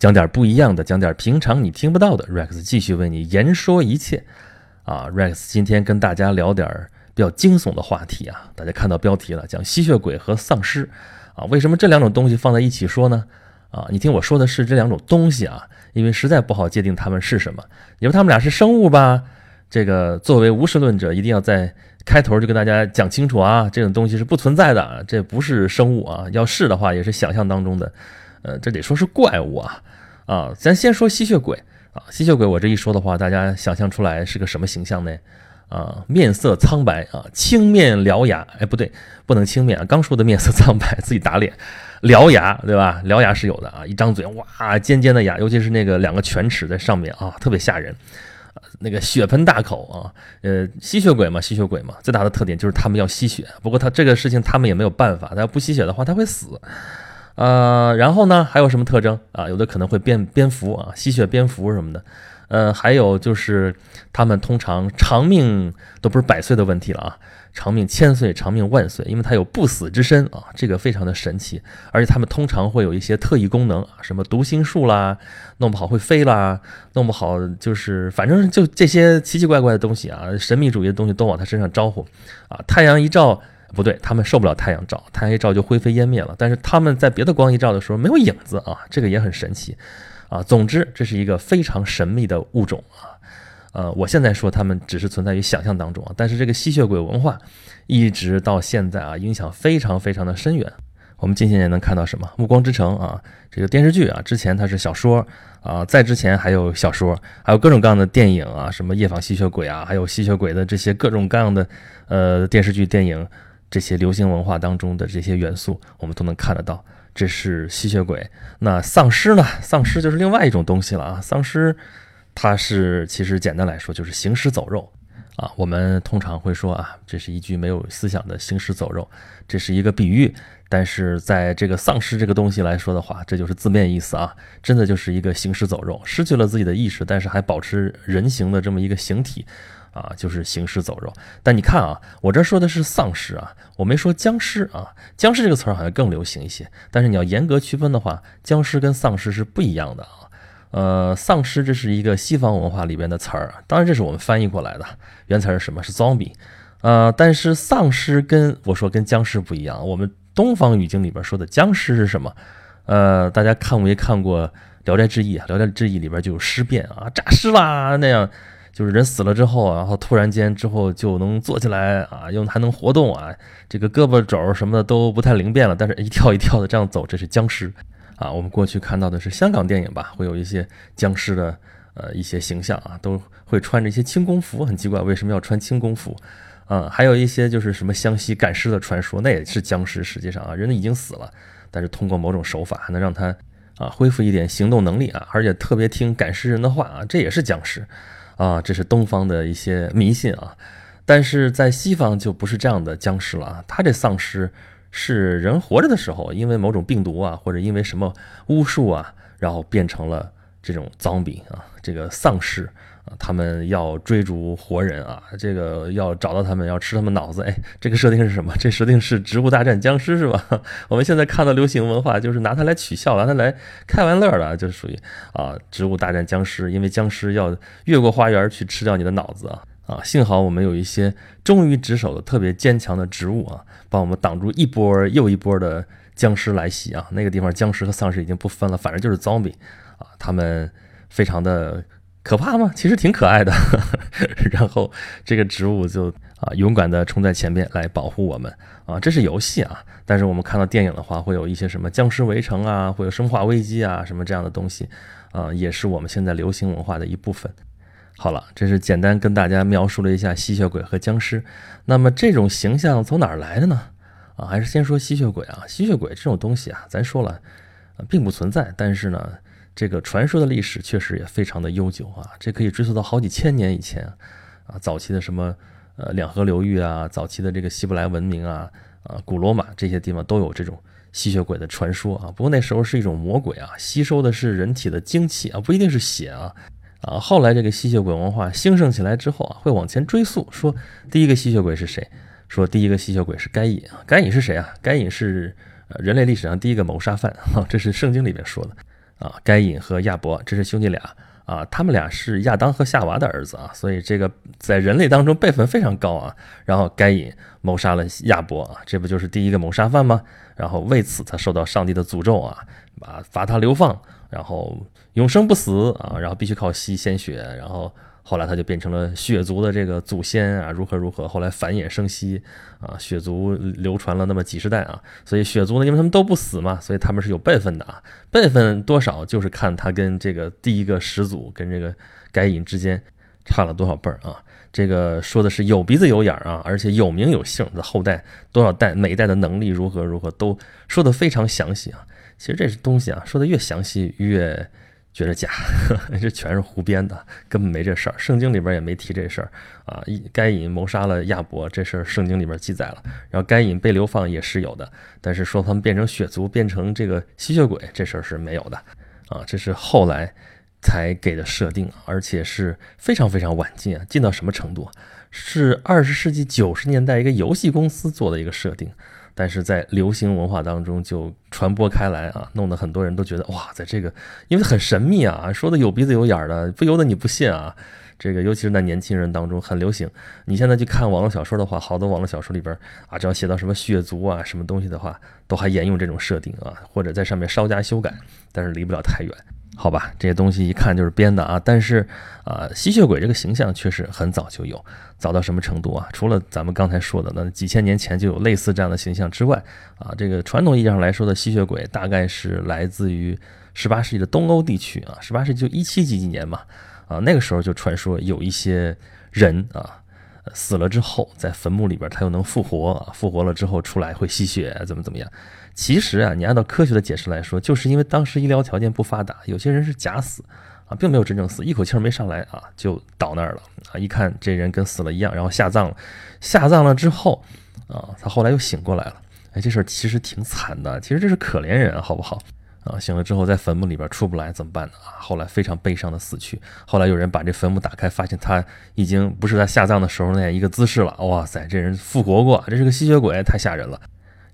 讲点不一样的，讲点平常你听不到的。Rex 继续为你言说一切啊！Rex 今天跟大家聊点儿比较惊悚的话题啊！大家看到标题了，讲吸血鬼和丧尸啊！为什么这两种东西放在一起说呢？啊，你听我说的是这两种东西啊，因为实在不好界定它们是什么。你说它们俩是生物吧？这个作为无神论者，一定要在开头就跟大家讲清楚啊，这种东西是不存在的，这不是生物啊！要是的话，也是想象当中的。呃，这得说是怪物啊，啊，咱先说吸血鬼啊，吸血鬼，我这一说的话，大家想象出来是个什么形象呢？啊，面色苍白啊，青面獠牙，哎，不对，不能青面啊，刚说的面色 苍白，自己打脸，獠牙对吧？獠牙是有的啊，一张嘴哇，尖尖的牙，尤其是那个两个犬齿在上面啊，特别吓人，那个血盆大口啊，呃，吸血鬼嘛，吸血鬼嘛，最大的特点就是他们要吸血，不过他这个事情他们也没有办法，他要不吸血的话他会死。呃，然后呢，还有什么特征啊？有的可能会变蝙蝠啊，吸血蝙蝠什么的。呃，还有就是他们通常长命都不是百岁的问题了啊，长命千岁，长命万岁，因为它有不死之身啊，这个非常的神奇。而且他们通常会有一些特异功能，什么读心术啦，弄不好会飞啦，弄不好就是反正就这些奇奇怪怪的东西啊，神秘主义的东西都往他身上招呼啊，太阳一照。不对，他们受不了太阳照，太阳一照就灰飞烟灭了。但是他们在别的光一照的时候没有影子啊，这个也很神奇啊。总之，这是一个非常神秘的物种啊。呃，我现在说他们只是存在于想象当中啊，但是这个吸血鬼文化一直到现在啊，影响非常非常的深远。我们近些年能看到什么《暮光之城》啊，这个电视剧啊，之前它是小说啊，在之前还有小说，还有各种各样的电影啊，什么夜访吸血鬼啊，还有吸血鬼的这些各种各样的呃电视剧电影。这些流行文化当中的这些元素，我们都能看得到。这是吸血鬼。那丧尸呢？丧尸就是另外一种东西了啊！丧尸，它是其实简单来说就是行尸走肉啊。我们通常会说啊，这是一具没有思想的行尸走肉，这是一个比喻。但是在这个丧尸这个东西来说的话，这就是字面意思啊，真的就是一个行尸走肉，失去了自己的意识，但是还保持人形的这么一个形体。啊，就是行尸走肉。但你看啊，我这说的是丧尸啊，我没说僵尸啊。僵尸这个词儿好像更流行一些。但是你要严格区分的话，僵尸跟丧尸是不一样的啊。呃，丧尸这是一个西方文化里边的词儿，当然这是我们翻译过来的，原词是什么？是 zombie。呃，但是丧尸跟我说跟僵尸不一样。我们东方语境里边说的僵尸是什么？呃，大家看没看过《聊斋志异》啊？《聊斋志异》里边就有尸变啊，诈尸啦那样。就是人死了之后，然后突然间之后就能坐起来啊，又还能活动啊，这个胳膊肘什么的都不太灵便了，但是一跳一跳的这样走，这是僵尸啊。我们过去看到的是香港电影吧，会有一些僵尸的呃一些形象啊，都会穿着一些轻功服，很奇怪为什么要穿轻功服啊？还有一些就是什么湘西赶尸的传说，那也是僵尸，实际上啊，人已经死了，但是通过某种手法还能让他啊恢复一点行动能力啊，而且特别听赶尸人的话啊，这也是僵尸。啊，这是东方的一些迷信啊，但是在西方就不是这样的僵尸了啊。他这丧尸是人活着的时候，因为某种病毒啊，或者因为什么巫术啊，然后变成了这种脏病啊，这个丧尸啊，他们要追逐活人啊，这个要找到他们，要吃他们脑子。哎，这个设定是什么？这设定是《植物大战僵尸》是吧？我们现在看到流行文化就是拿它来取笑，拿它来开玩乐的，就是属于啊，《植物大战僵尸》，因为僵尸要越过花园去吃掉你的脑子啊啊！幸好我们有一些忠于职守的特别坚强的植物啊，帮我们挡住一波又一波的僵尸来袭啊。那个地方僵尸和丧尸已经不分了，反正就是 zombie 啊，他们非常的。可怕吗？其实挺可爱的。然后这个植物就啊勇敢地冲在前面来保护我们啊，这是游戏啊。但是我们看到电影的话，会有一些什么僵尸围城啊，会有生化危机啊，什么这样的东西啊，也是我们现在流行文化的一部分。好了，这是简单跟大家描述了一下吸血鬼和僵尸。那么这种形象从哪儿来的呢？啊，还是先说吸血鬼啊。吸血鬼这种东西啊，咱说了，并不存在。但是呢。这个传说的历史确实也非常的悠久啊，这可以追溯到好几千年以前啊，早期的什么呃两河流域啊，早期的这个希伯来文明啊，啊古罗马这些地方都有这种吸血鬼的传说啊。不过那时候是一种魔鬼啊，吸收的是人体的精气啊，不一定是血啊啊。后来这个吸血鬼文化兴盛起来之后啊，会往前追溯，说第一个吸血鬼是谁？说第一个吸血鬼是该隐，该隐是谁啊？该隐是人类历史上第一个谋杀犯啊，这是圣经里面说的。啊，该隐和亚伯，这是兄弟俩啊，他们俩是亚当和夏娃的儿子啊，所以这个在人类当中辈分非常高啊。然后该隐谋杀了亚伯啊，这不就是第一个谋杀犯吗？然后为此他受到上帝的诅咒啊，把罚他流放，然后永生不死啊，然后必须靠吸鲜血，然后。后来他就变成了血族的这个祖先啊，如何如何，后来繁衍生息啊，血族流传了那么几十代啊，所以血族呢，因为他们都不死嘛，所以他们是有辈分的啊，辈分多少就是看他跟这个第一个始祖跟这个该隐之间差了多少辈儿啊，这个说的是有鼻子有眼儿啊，而且有名有姓的后代多少代，每一代的能力如何如何都说的非常详细啊，其实这东西啊，说的越详细越。觉得假，这全是胡编的，根本没这事儿。圣经里边也没提这事儿啊。该隐谋杀了亚伯，这事儿圣经里边记载了。然后该隐被流放也是有的，但是说他们变成血族，变成这个吸血鬼，这事儿是没有的啊。这是后来才给的设定，而且是非常非常晚近啊，近到什么程度？是二十世纪九十年代一个游戏公司做的一个设定。但是在流行文化当中就传播开来啊，弄得很多人都觉得哇，在这个因为很神秘啊，说的有鼻子有眼的，不由得你不信啊。这个尤其是在年轻人当中很流行。你现在去看网络小说的话，好多网络小说里边啊，只要写到什么血族啊什么东西的话，都还沿用这种设定啊，或者在上面稍加修改，但是离不了太远。好吧，这些东西一看就是编的啊，但是啊，吸血鬼这个形象确实很早就有，早到什么程度啊？除了咱们刚才说的那几千年前就有类似这样的形象之外，啊，这个传统意义上来说的吸血鬼大概是来自于十八世纪的东欧地区啊，十八世纪就一七几几年嘛，啊，那个时候就传说有一些人啊。死了之后，在坟墓里边他又能复活！复活了之后出来会吸血，怎么怎么样？其实啊，你按照科学的解释来说，就是因为当时医疗条件不发达，有些人是假死啊，并没有真正死，一口气没上来啊，就倒那儿了啊！一看这人跟死了一样，然后下葬了。下葬了之后啊，他后来又醒过来了。哎，这事儿其实挺惨的，其实这是可怜人，好不好？啊，醒了之后在坟墓里边出不来怎么办呢？啊，后来非常悲伤的死去。后来有人把这坟墓打开，发现他已经不是在下葬的时候那样一个姿势了。哇塞，这人复活过，这是个吸血鬼，太吓人了。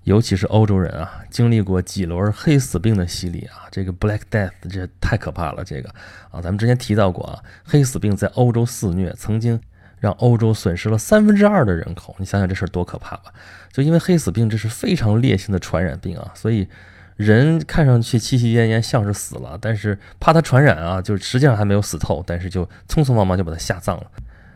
尤其是欧洲人啊，经历过几轮黑死病的洗礼啊，这个 Black Death 这太可怕了。这个啊，咱们之前提到过啊，黑死病在欧洲肆虐，曾经让欧洲损失了三分之二的人口。你想想这事儿多可怕吧？就因为黑死病，这是非常烈性的传染病啊，所以。人看上去气气奄奄，像是死了，但是怕他传染啊，就实际上还没有死透，但是就匆匆忙忙就把他下葬了。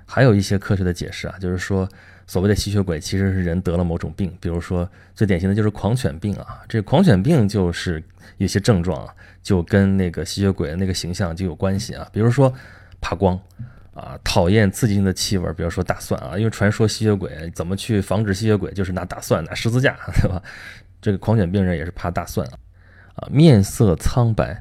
还有一些科学的解释啊，就是说所谓的吸血鬼其实是人得了某种病，比如说最典型的就是狂犬病啊，这狂犬病就是有些症状啊，就跟那个吸血鬼的那个形象就有关系啊，比如说怕光啊，讨厌刺激性的气味，比如说大蒜啊，因为传说吸血鬼怎么去防止吸血鬼，就是拿大蒜拿十字架，对吧？这个狂犬病人也是怕大蒜啊，啊，面色苍白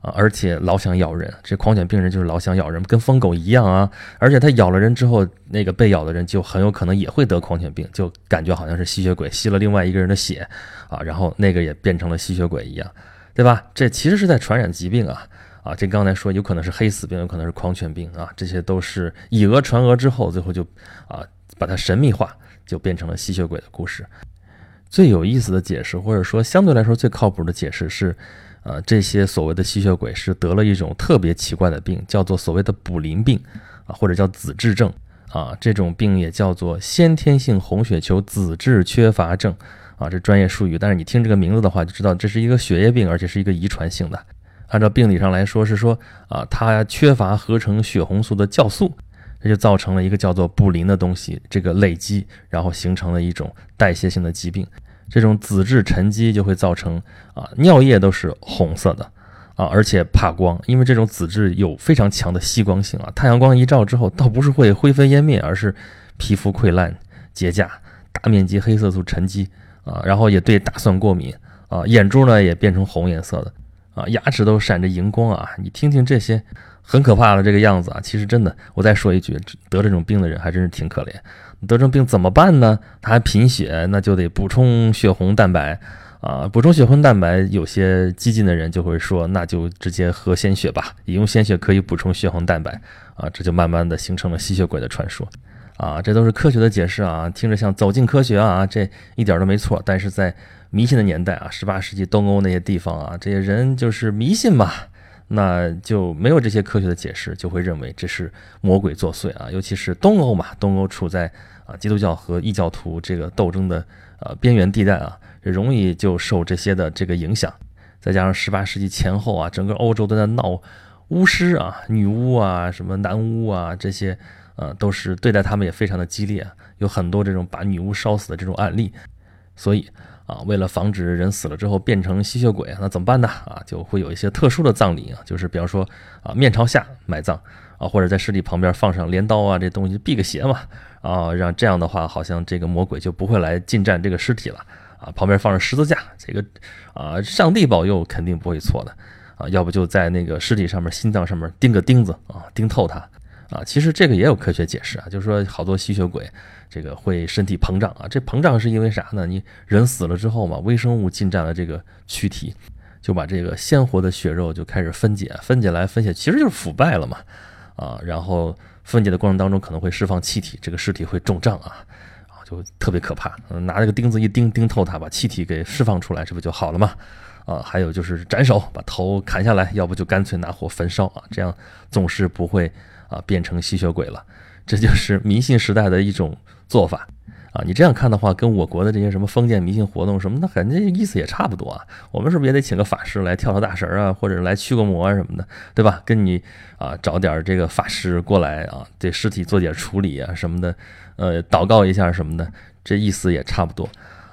啊，而且老想咬人。这狂犬病人就是老想咬人，跟疯狗一样啊。而且他咬了人之后，那个被咬的人就很有可能也会得狂犬病，就感觉好像是吸血鬼吸了另外一个人的血啊，然后那个也变成了吸血鬼一样，对吧？这其实是在传染疾病啊啊！这刚才说有可能是黑死病，有可能是狂犬病啊，这些都是以讹传讹之后，最后就啊把它神秘化，就变成了吸血鬼的故事。最有意思的解释，或者说相对来说最靠谱的解释是，呃，这些所谓的吸血鬼是得了一种特别奇怪的病，叫做所谓的卟啉病，啊，或者叫子质症，啊，这种病也叫做先天性红血球子质缺乏症，啊，这专业术语，但是你听这个名字的话，就知道这是一个血液病，而且是一个遗传性的。按照病理上来说，是说啊，它缺乏合成血红素的酵素。这就造成了一个叫做卟啉的东西，这个累积，然后形成了一种代谢性的疾病。这种子质沉积就会造成啊，尿液都是红色的啊，而且怕光，因为这种子质有非常强的吸光性啊。太阳光一照之后，倒不是会灰飞烟灭，而是皮肤溃烂、结痂、大面积黑色素沉积啊，然后也对大蒜过敏啊，眼珠呢也变成红颜色的啊，牙齿都闪着荧光啊。你听听这些。很可怕的这个样子啊！其实真的，我再说一句，得这种病的人还真是挺可怜。得这种病怎么办呢？他还贫血，那就得补充血红蛋白啊！补充血红蛋白，有些激进的人就会说，那就直接喝鲜血吧，饮用鲜血可以补充血红蛋白啊！这就慢慢的形成了吸血鬼的传说啊！这都是科学的解释啊，听着像走进科学啊，这一点都没错。但是在迷信的年代啊，十八世纪东欧那些地方啊，这些人就是迷信嘛。那就没有这些科学的解释，就会认为这是魔鬼作祟啊。尤其是东欧嘛，东欧处在啊基督教和异教徒这个斗争的呃边缘地带啊，容易就受这些的这个影响。再加上十八世纪前后啊，整个欧洲都在闹巫师啊、女巫啊、什么男巫啊这些，呃，都是对待他们也非常的激烈，有很多这种把女巫烧死的这种案例，所以。啊，为了防止人死了之后变成吸血鬼，那怎么办呢？啊，就会有一些特殊的葬礼啊，就是比方说啊，面朝下埋葬啊，或者在尸体旁边放上镰刀啊，这东西避个邪嘛啊，让这样的话，好像这个魔鬼就不会来进占这个尸体了啊。旁边放上十字架，这个啊，上帝保佑肯定不会错的啊。要不就在那个尸体上面、心脏上面钉个钉子啊，钉透它啊。其实这个也有科学解释啊，就是说好多吸血鬼。这个会身体膨胀啊，这膨胀是因为啥呢？你人死了之后嘛，微生物进占了这个躯体，就把这个鲜活的血肉就开始分解，分解来分解，其实就是腐败了嘛，啊，然后分解的过程当中可能会释放气体，这个尸体会肿胀啊，啊，就特别可怕。拿这个钉子一钉，钉透它，把气体给释放出来，这不就好了吗？啊，还有就是斩首，把头砍下来，要不就干脆拿火焚烧啊，这样总是不会啊变成吸血鬼了。这就是迷信时代的一种。做法啊，你这样看的话，跟我国的这些什么封建迷信活动什么的，感觉意思也差不多啊。我们是不是也得请个法师来跳跳大神啊，或者来驱个魔啊什么的，对吧？跟你啊找点这个法师过来啊，对尸体做点处理啊什么的，呃，祷告一下什么的，这意思也差不多。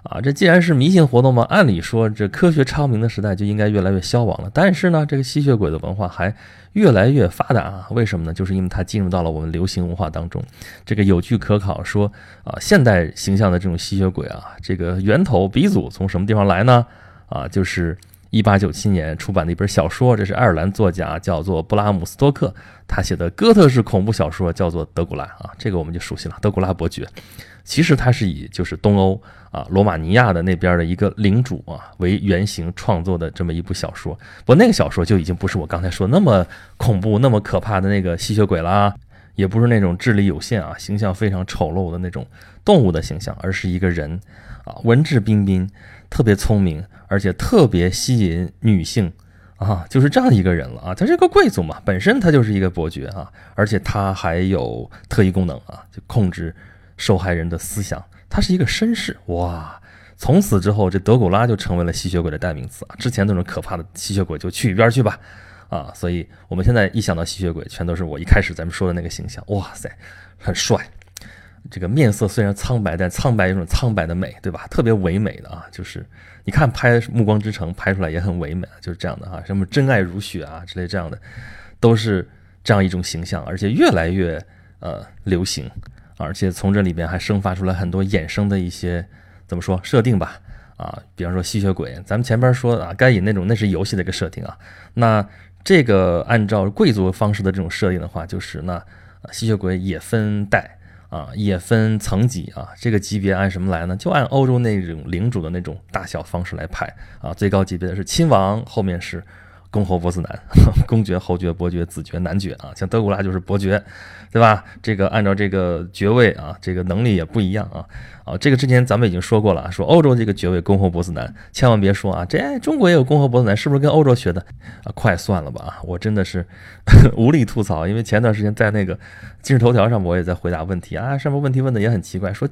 啊，这既然是迷信活动嘛，按理说这科学昌明的时代就应该越来越消亡了。但是呢，这个吸血鬼的文化还越来越发达啊？为什么呢？就是因为它进入到了我们流行文化当中。这个有据可考说啊，现代形象的这种吸血鬼啊，这个源头鼻祖从什么地方来呢？啊，就是一八九七年出版的一本小说，这是爱尔兰作家叫做布拉姆斯托克他写的哥特式恐怖小说，叫做《德古拉》啊，这个我们就熟悉了，《德古拉伯爵》。其实它是以就是东欧啊罗马尼亚的那边的一个领主啊为原型创作的这么一部小说，不过那个小说就已经不是我刚才说那么恐怖、那么可怕的那个吸血鬼了，也不是那种智力有限啊、形象非常丑陋的那种动物的形象，而是一个人啊，文质彬彬、特别聪明，而且特别吸引女性啊，就是这样一个人了啊。他是个贵族嘛，本身他就是一个伯爵啊，而且他还有特异功能啊，就控制。受害人的思想，他是一个绅士哇！从此之后，这德古拉就成为了吸血鬼的代名词啊！之前那种可怕的吸血鬼就去一边去吧啊！所以我们现在一想到吸血鬼，全都是我一开始咱们说的那个形象。哇塞，很帅，这个面色虽然苍白，但苍白有种苍白的美，对吧？特别唯美的啊，就是你看拍《暮光之城》拍出来也很唯美，就是这样的哈，什么真爱如雪啊之类这样的，都是这样一种形象，而且越来越呃流行。而且从这里边还生发出来很多衍生的一些怎么说设定吧？啊，比方说吸血鬼，咱们前边说啊，该隐那种那是游戏的一个设定啊。那这个按照贵族方式的这种设定的话，就是那吸血鬼也分代啊，也分层级啊。这个级别按什么来呢？就按欧洲那种领主的那种大小方式来排啊。最高级别的是亲王，后面是公侯伯子男，公爵、侯爵、伯爵、子爵、男爵啊。像德古拉就是伯爵。对吧？这个按照这个爵位啊，这个能力也不一样啊。啊，这个之前咱们已经说过了，说欧洲这个爵位公侯伯子男，千万别说啊，这中国也有公侯伯子男，是不是跟欧洲学的啊？快算了吧啊！我真的是 无力吐槽，因为前段时间在那个今日头条上，我也在回答问题啊，上面问题问的也很奇怪，说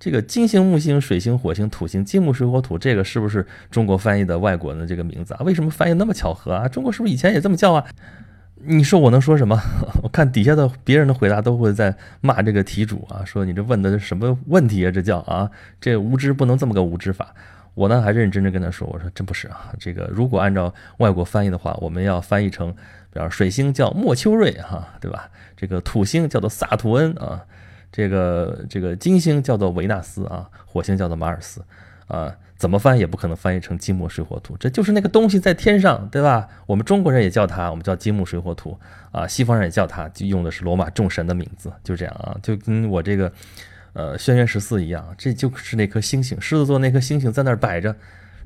这个金星、木星、水星、火星、土星、金木水火土，这个是不是中国翻译的外国的这个名字啊？为什么翻译那么巧合啊？中国是不是以前也这么叫啊？你说我能说什么？我看底下的别人的回答都会在骂这个题主啊，说你这问的是什么问题啊？这叫啊，这无知不能这么个无知法。我呢还认真真跟他说，我说真不是啊，这个如果按照外国翻译的话，我们要翻译成，比方水星叫莫丘瑞哈，对吧？这个土星叫做萨图恩啊，这个这个金星叫做维纳斯啊，火星叫做马尔斯啊。怎么翻也不可能翻译成金木水火土，这就是那个东西在天上，对吧？我们中国人也叫它，我们叫金木水火土啊。西方人也叫它，就用的是罗马众神的名字，就这样啊，就跟我这个呃轩辕十四一样，这就是那颗星星，狮子座那颗星星在那儿摆着，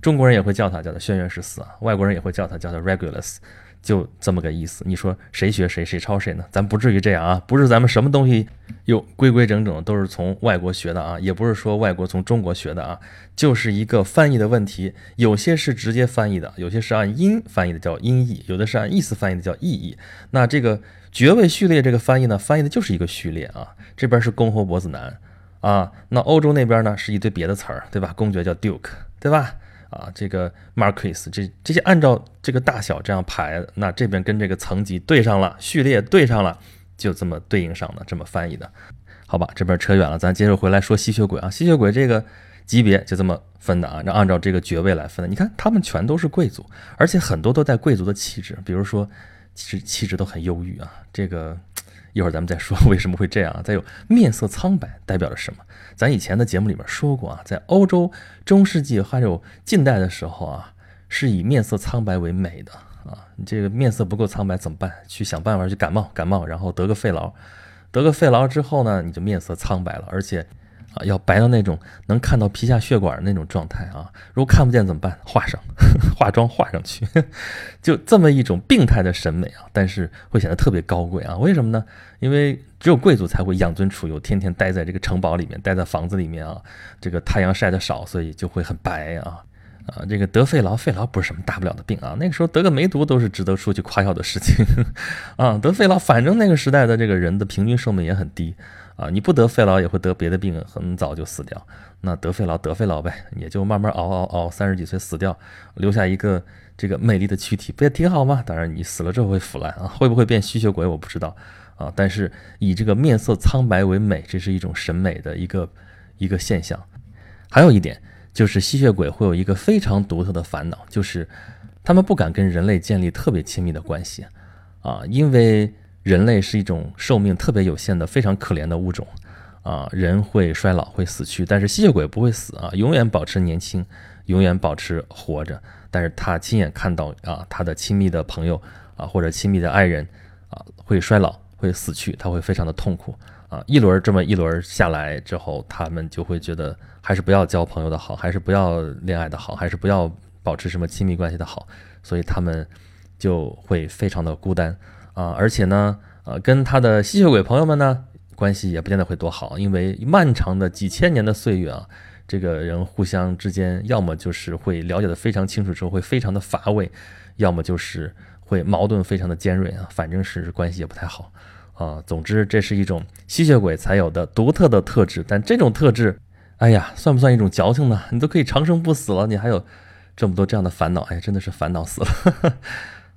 中国人也会叫它叫它轩辕十四啊，外国人也会叫它叫它 Regulus，就这么个意思。你说谁学谁，谁抄谁呢？咱不至于这样啊，不是咱们什么东西又规规整整都是从外国学的啊，也不是说外国从中国学的啊，就是一个翻译的问题。有些是直接翻译的，有些是按音翻译的叫音译，有的是按意思翻译的叫意译。那这个爵位序列这个翻译呢，翻译的就是一个序列啊。这边是公侯伯子男啊，那欧洲那边呢是一堆别的词儿，对吧？公爵叫 Duke，对吧？啊，这个 Marquis，这这些按照这个大小这样排，那这边跟这个层级对上了，序列对上了，就这么对应上的，这么翻译的，好吧？这边扯远了，咱接着回来说吸血鬼啊，吸血鬼这个级别就这么分的啊，那按照这个爵位来分的。你看，他们全都是贵族，而且很多都带贵族的气质，比如说，其实气质都很忧郁啊。这个一会儿咱们再说为什么会这样。再有面色苍白代表着什么？咱以前的节目里面说过啊，在欧洲中世纪还有近代的时候啊，是以面色苍白为美的啊。你这个面色不够苍白怎么办？去想办法去感冒，感冒然后得个肺痨，得个肺痨之后呢，你就面色苍白了，而且。啊，要白到那种能看到皮下血管的那种状态啊！如果看不见怎么办？画上，化妆画上去，就这么一种病态的审美啊！但是会显得特别高贵啊！为什么呢？因为只有贵族才会养尊处优，天天待在这个城堡里面，待在房子里面啊，这个太阳晒得少，所以就会很白啊啊！这个得肺痨，肺痨不是什么大不了的病啊，那个时候得个梅毒都是值得出去夸耀的事情 啊！得肺痨，反正那个时代的这个人的平均寿命也很低。啊，你不得肺痨也会得别的病，很早就死掉。那得肺痨得肺痨呗，也就慢慢熬熬熬，三十几岁死掉，留下一个这个美丽的躯体，不也挺好吗？当然，你死了之后会腐烂啊，会不会变吸血鬼我不知道啊。但是以这个面色苍白为美，这是一种审美的一个一个现象。还有一点就是吸血鬼会有一个非常独特的烦恼，就是他们不敢跟人类建立特别亲密的关系啊，因为。人类是一种寿命特别有限的、非常可怜的物种，啊，人会衰老、会死去，但是吸血鬼不会死啊，永远保持年轻，永远保持活着。但是他亲眼看到啊，他的亲密的朋友啊，或者亲密的爱人啊，会衰老、会死去，他会非常的痛苦啊。一轮这么一轮下来之后，他们就会觉得还是不要交朋友的好，还是不要恋爱的好，还是不要保持什么亲密关系的好，所以他们就会非常的孤单。啊，而且呢，呃，跟他的吸血鬼朋友们呢，关系也不见得会多好，因为漫长的几千年的岁月啊，这个人互相之间，要么就是会了解的非常清楚之后会非常的乏味，要么就是会矛盾非常的尖锐啊，反正是关系也不太好啊。总之，这是一种吸血鬼才有的独特的特质，但这种特质，哎呀，算不算一种矫情呢？你都可以长生不死了，你还有这么多这样的烦恼，哎呀，真的是烦恼死了。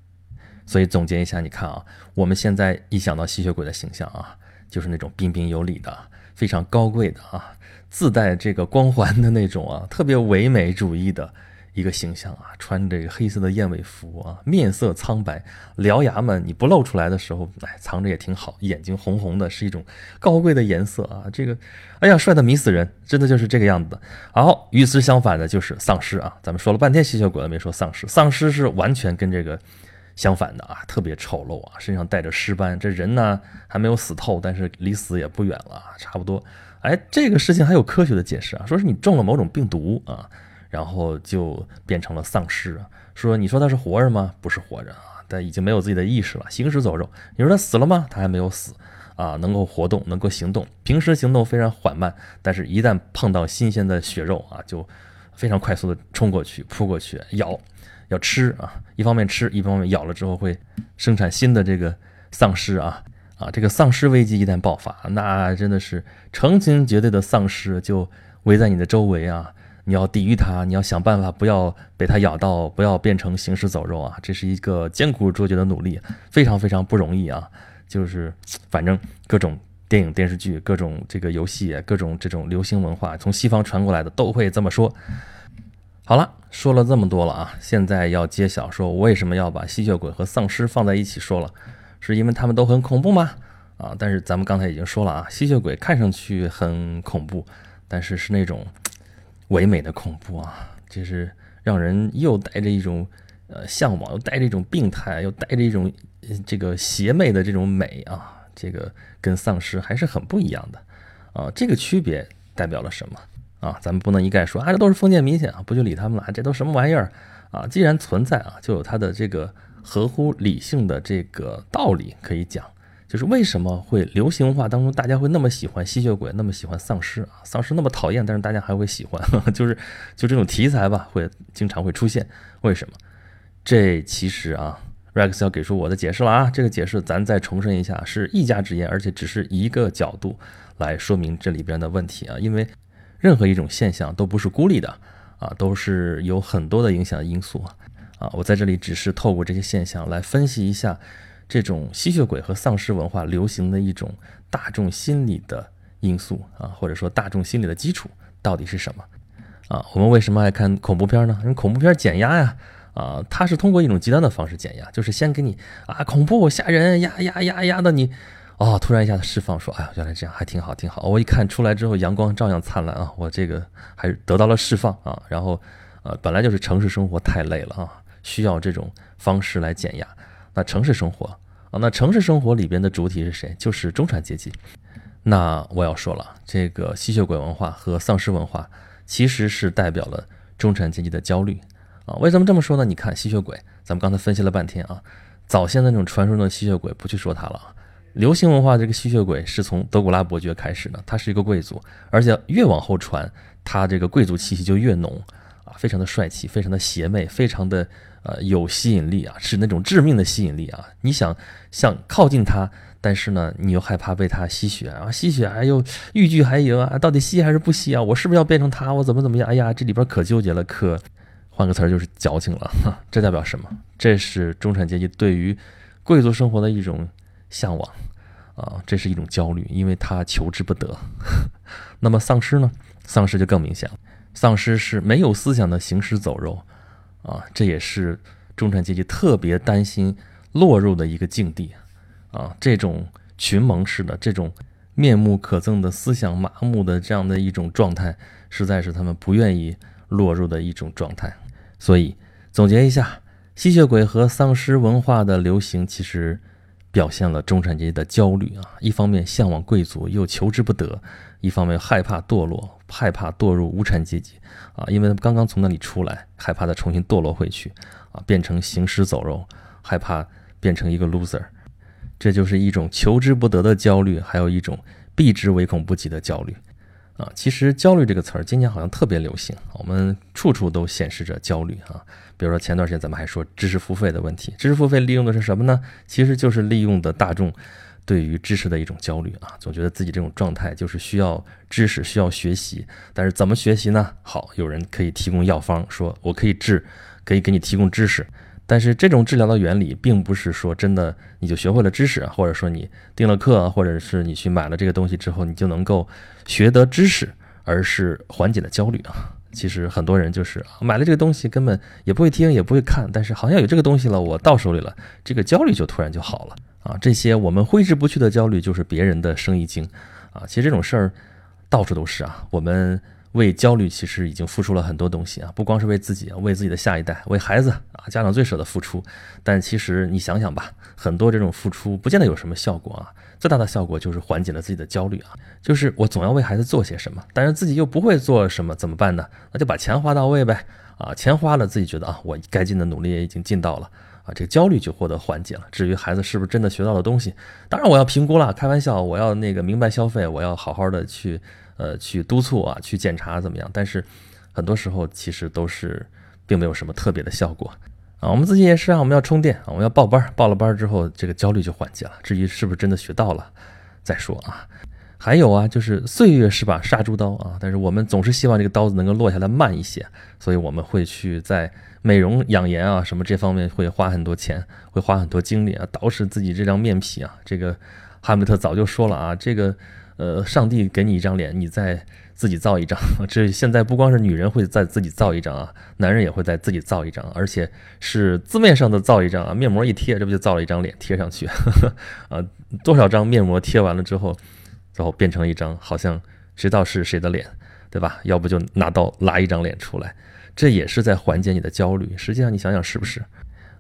所以总结一下，你看啊，我们现在一想到吸血鬼的形象啊，就是那种彬彬有礼的、非常高贵的啊，自带这个光环的那种啊，特别唯美主义的一个形象啊，穿这个黑色的燕尾服啊，面色苍白，獠牙们你不露出来的时候，哎，藏着也挺好，眼睛红红的，是一种高贵的颜色啊，这个，哎呀，帅的迷死人，真的就是这个样子。好，与此相反的就是丧尸啊，咱们说了半天吸血鬼了，没说丧尸，丧尸是完全跟这个。相反的啊，特别丑陋啊，身上带着尸斑。这人呢还没有死透，但是离死也不远了，差不多。哎，这个事情还有科学的解释啊，说是你中了某种病毒啊，然后就变成了丧尸啊。说你说他是活着吗？不是活着啊，但已经没有自己的意识了，行尸走肉。你说他死了吗？他还没有死啊，能够活动，能够行动。平时行动非常缓慢，但是一旦碰到新鲜的血肉啊，就非常快速的冲过去，扑过去咬。要吃啊，一方面吃，一方面咬了之后会生产新的这个丧尸啊啊！这个丧尸危机一旦爆发，那真的是成群结队的丧尸就围在你的周围啊！你要抵御它，你要想办法不要被它咬到，不要变成行尸走肉啊！这是一个艰苦卓绝的努力，非常非常不容易啊！就是反正各种电影电视剧、各种这个游戏、各种这种流行文化，从西方传过来的都会这么说。好了，说了这么多了啊，现在要揭晓，说为什么要把吸血鬼和丧尸放在一起说了，是因为他们都很恐怖吗？啊，但是咱们刚才已经说了啊，吸血鬼看上去很恐怖，但是是那种唯美的恐怖啊，就是让人又带着一种呃向往，又带着一种病态，又带着一种这个邪魅的这种美啊，这个跟丧尸还是很不一样的啊，这个区别代表了什么？啊，咱们不能一概说啊，这都是封建迷信啊，不去理他们了，这都什么玩意儿啊？既然存在啊，就有它的这个合乎理性的这个道理可以讲，就是为什么会流行文化当中大家会那么喜欢吸血鬼，那么喜欢丧尸啊？丧尸那么讨厌，但是大家还会喜欢，就是就这种题材吧，会经常会出现。为什么？这其实啊，Rex 要给出我的解释了啊。这个解释咱再重申一下，是一家之言，而且只是一个角度来说明这里边的问题啊。因为任何一种现象都不是孤立的啊，都是有很多的影响因素啊。啊，我在这里只是透过这些现象来分析一下这种吸血鬼和丧尸文化流行的一种大众心理的因素啊，或者说大众心理的基础到底是什么啊？我们为什么爱看恐怖片呢？因为恐怖片减压呀，啊，它是通过一种极端的方式减压，就是先给你啊恐怖吓人，压压压压的你，哦，突然一下子释放，说哎呀，原来这样还挺好挺好。我一看出来之后，阳光照样灿烂啊，我这个还是得到了释放啊。然后呃，本来就是城市生活太累了啊。需要这种方式来减压。那城市生活啊，那城市生活里边的主体是谁？就是中产阶级。那我要说了，这个吸血鬼文化和丧尸文化其实是代表了中产阶级的焦虑啊。为什么这么说呢？你看吸血鬼，咱们刚才分析了半天啊，早先的那种传说中的吸血鬼不去说它了。流行文化这个吸血鬼是从德古拉伯爵开始的，他是一个贵族，而且越往后传，他这个贵族气息就越浓，非常的帅气，非常的邪魅，非常的。呃，有吸引力啊，是那种致命的吸引力啊！你想想靠近他，但是呢，你又害怕被他吸血啊，吸血还又欲拒还迎啊，到底吸还是不吸啊？我是不是要变成他？我怎么怎么样？哎呀，这里边可纠结了，可换个词儿就是矫情了。这代表什么？这是中产阶级对于贵族生活的一种向往啊，这是一种焦虑，因为他求之不得。那么丧尸呢？丧尸就更明显了，丧尸是没有思想的行尸走肉。啊，这也是中产阶级特别担心落入的一个境地啊！这种群蒙式的、这种面目可憎的思想麻木的这样的一种状态，实在是他们不愿意落入的一种状态。所以总结一下，吸血鬼和丧尸文化的流行，其实表现了中产阶级的焦虑啊！一方面向往贵族，又求之不得。一方面害怕堕落，害怕堕入无产阶级啊，因为刚刚从那里出来，害怕再重新堕落回去啊，变成行尸走肉，害怕变成一个 loser，这就是一种求之不得的焦虑，还有一种避之唯恐不及的焦虑啊。其实焦虑这个词儿今年好像特别流行，我们处处都显示着焦虑啊。比如说前段时间咱们还说知识付费的问题，知识付费利用的是什么呢？其实就是利用的大众。对于知识的一种焦虑啊，总觉得自己这种状态就是需要知识，需要学习。但是怎么学习呢？好，有人可以提供药方，说我可以治，可以给你提供知识。但是这种治疗的原理，并不是说真的你就学会了知识，或者说你订了课，或者是你去买了这个东西之后，你就能够学得知识，而是缓解了焦虑啊。其实很多人就是买了这个东西，根本也不会听，也不会看，但是好像有这个东西了，我到手里了，这个焦虑就突然就好了。啊，这些我们挥之不去的焦虑，就是别人的生意经，啊，其实这种事儿到处都是啊。我们为焦虑其实已经付出了很多东西啊，不光是为自己，为自己的下一代，为孩子啊，家长最舍得付出。但其实你想想吧，很多这种付出不见得有什么效果啊。最大的效果就是缓解了自己的焦虑啊，就是我总要为孩子做些什么，但是自己又不会做什么，怎么办呢？那就把钱花到位呗，啊，钱花了，自己觉得啊，我该尽的努力也已经尽到了。啊，这个焦虑就获得缓解了。至于孩子是不是真的学到了东西，当然我要评估了。开玩笑，我要那个明白消费，我要好好的去呃去督促啊，去检查怎么样。但是很多时候其实都是并没有什么特别的效果啊。我们自己也是啊，我们要充电啊，我们要报班，报了班之后这个焦虑就缓解了。至于是不是真的学到了，再说啊。还有啊，就是岁月是把杀猪刀啊，但是我们总是希望这个刀子能够落下来慢一些，所以我们会去在。美容养颜啊，什么这方面会花很多钱，会花很多精力啊，捯饬自己这张面皮啊。这个哈姆特早就说了啊，这个呃，上帝给你一张脸，你再自己造一张。这现在不光是女人会再自己造一张啊，男人也会再自己造一张，而且是字面上的造一张啊，面膜一贴，这不就造了一张脸贴上去 啊？多少张面膜贴完了之后，然后变成了一张好像知道是谁的脸，对吧？要不就拿刀拉一张脸出来。这也是在缓解你的焦虑。实际上，你想想是不是？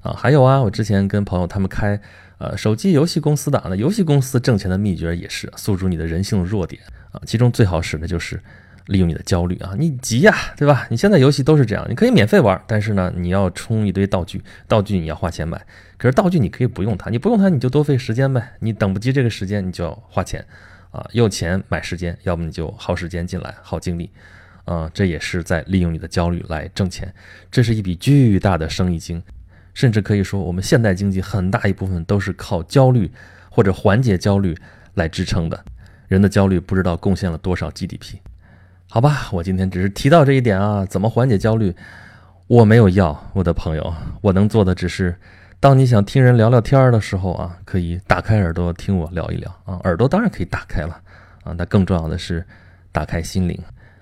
啊，还有啊，我之前跟朋友他们开呃手机游戏公司的，那游戏公司挣钱的秘诀也是诉诸你的人性弱点啊。其中最好使的就是利用你的焦虑啊，你急呀，对吧？你现在游戏都是这样，你可以免费玩，但是呢，你要充一堆道具，道具你要花钱买。可是道具你可以不用它，你不用它你就多费时间呗。你等不及这个时间，你就要花钱啊，用钱买时间，要么你就耗时间进来，耗精力，啊，这也是在利用你的焦虑来挣钱。这是一笔巨大的生意经，甚至可以说，我们现代经济很大一部分都是靠焦虑或者缓解焦虑来支撑的。人的焦虑不知道贡献了多少 GDP。好吧，我今天只是提到这一点啊，怎么缓解焦虑？我没有药，我的朋友，我能做的只是，当你想听人聊聊天的时候啊，可以打开耳朵听我聊一聊啊，耳朵当然可以打开了啊，那更重要的是打开心灵。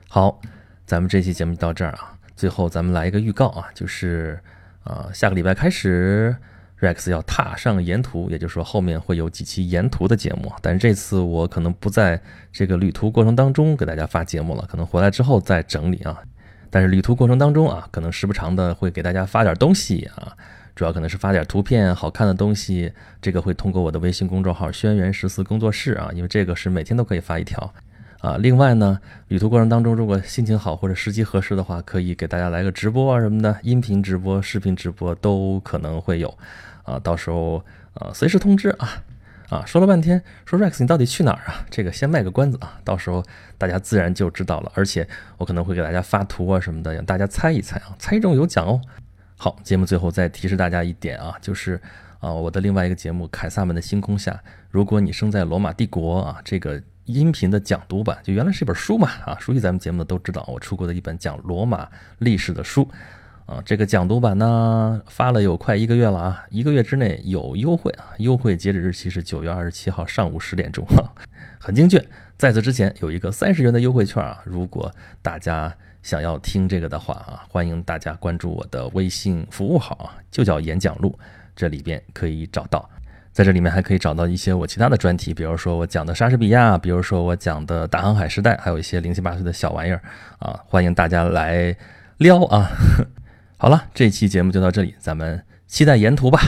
好，咱们这期节目到这儿啊，最后咱们来一个预告啊，就是啊，下个礼拜开始。Rex 要踏上沿途，也就是说后面会有几期沿途的节目，但是这次我可能不在这个旅途过程当中给大家发节目了，可能回来之后再整理啊。但是旅途过程当中啊，可能时不常的会给大家发点东西啊，主要可能是发点图片、好看的东西，这个会通过我的微信公众号“轩辕十四工作室”啊，因为这个是每天都可以发一条。啊，另外呢，旅途过程当中，如果心情好或者时机合适的话，可以给大家来个直播啊什么的，音频直播、视频直播都可能会有，啊，到时候啊随时通知啊，啊，说了半天，说 Rex 你到底去哪儿啊？这个先卖个关子啊，到时候大家自然就知道了，而且我可能会给大家发图啊什么的，让大家猜一猜啊，猜中有奖哦。好，节目最后再提示大家一点啊，就是啊，我的另外一个节目《凯撒们的星空下》，如果你生在罗马帝国啊，这个。音频的讲读版，就原来是一本书嘛，啊，熟悉咱们节目的都知道，我出过的一本讲罗马历史的书，啊，这个讲读版呢发了有快一个月了啊，一个月之内有优惠啊，优惠截止日期是九月二十七号上午十点钟啊，很精确。在此之前有一个三十元的优惠券啊，如果大家想要听这个的话啊，欢迎大家关注我的微信服务号啊，就叫演讲录，这里边可以找到。在这里面还可以找到一些我其他的专题，比如说我讲的莎士比亚，比如说我讲的大航海时代，还有一些零七八碎的小玩意儿啊，欢迎大家来撩啊！好了，这期节目就到这里，咱们期待沿途吧。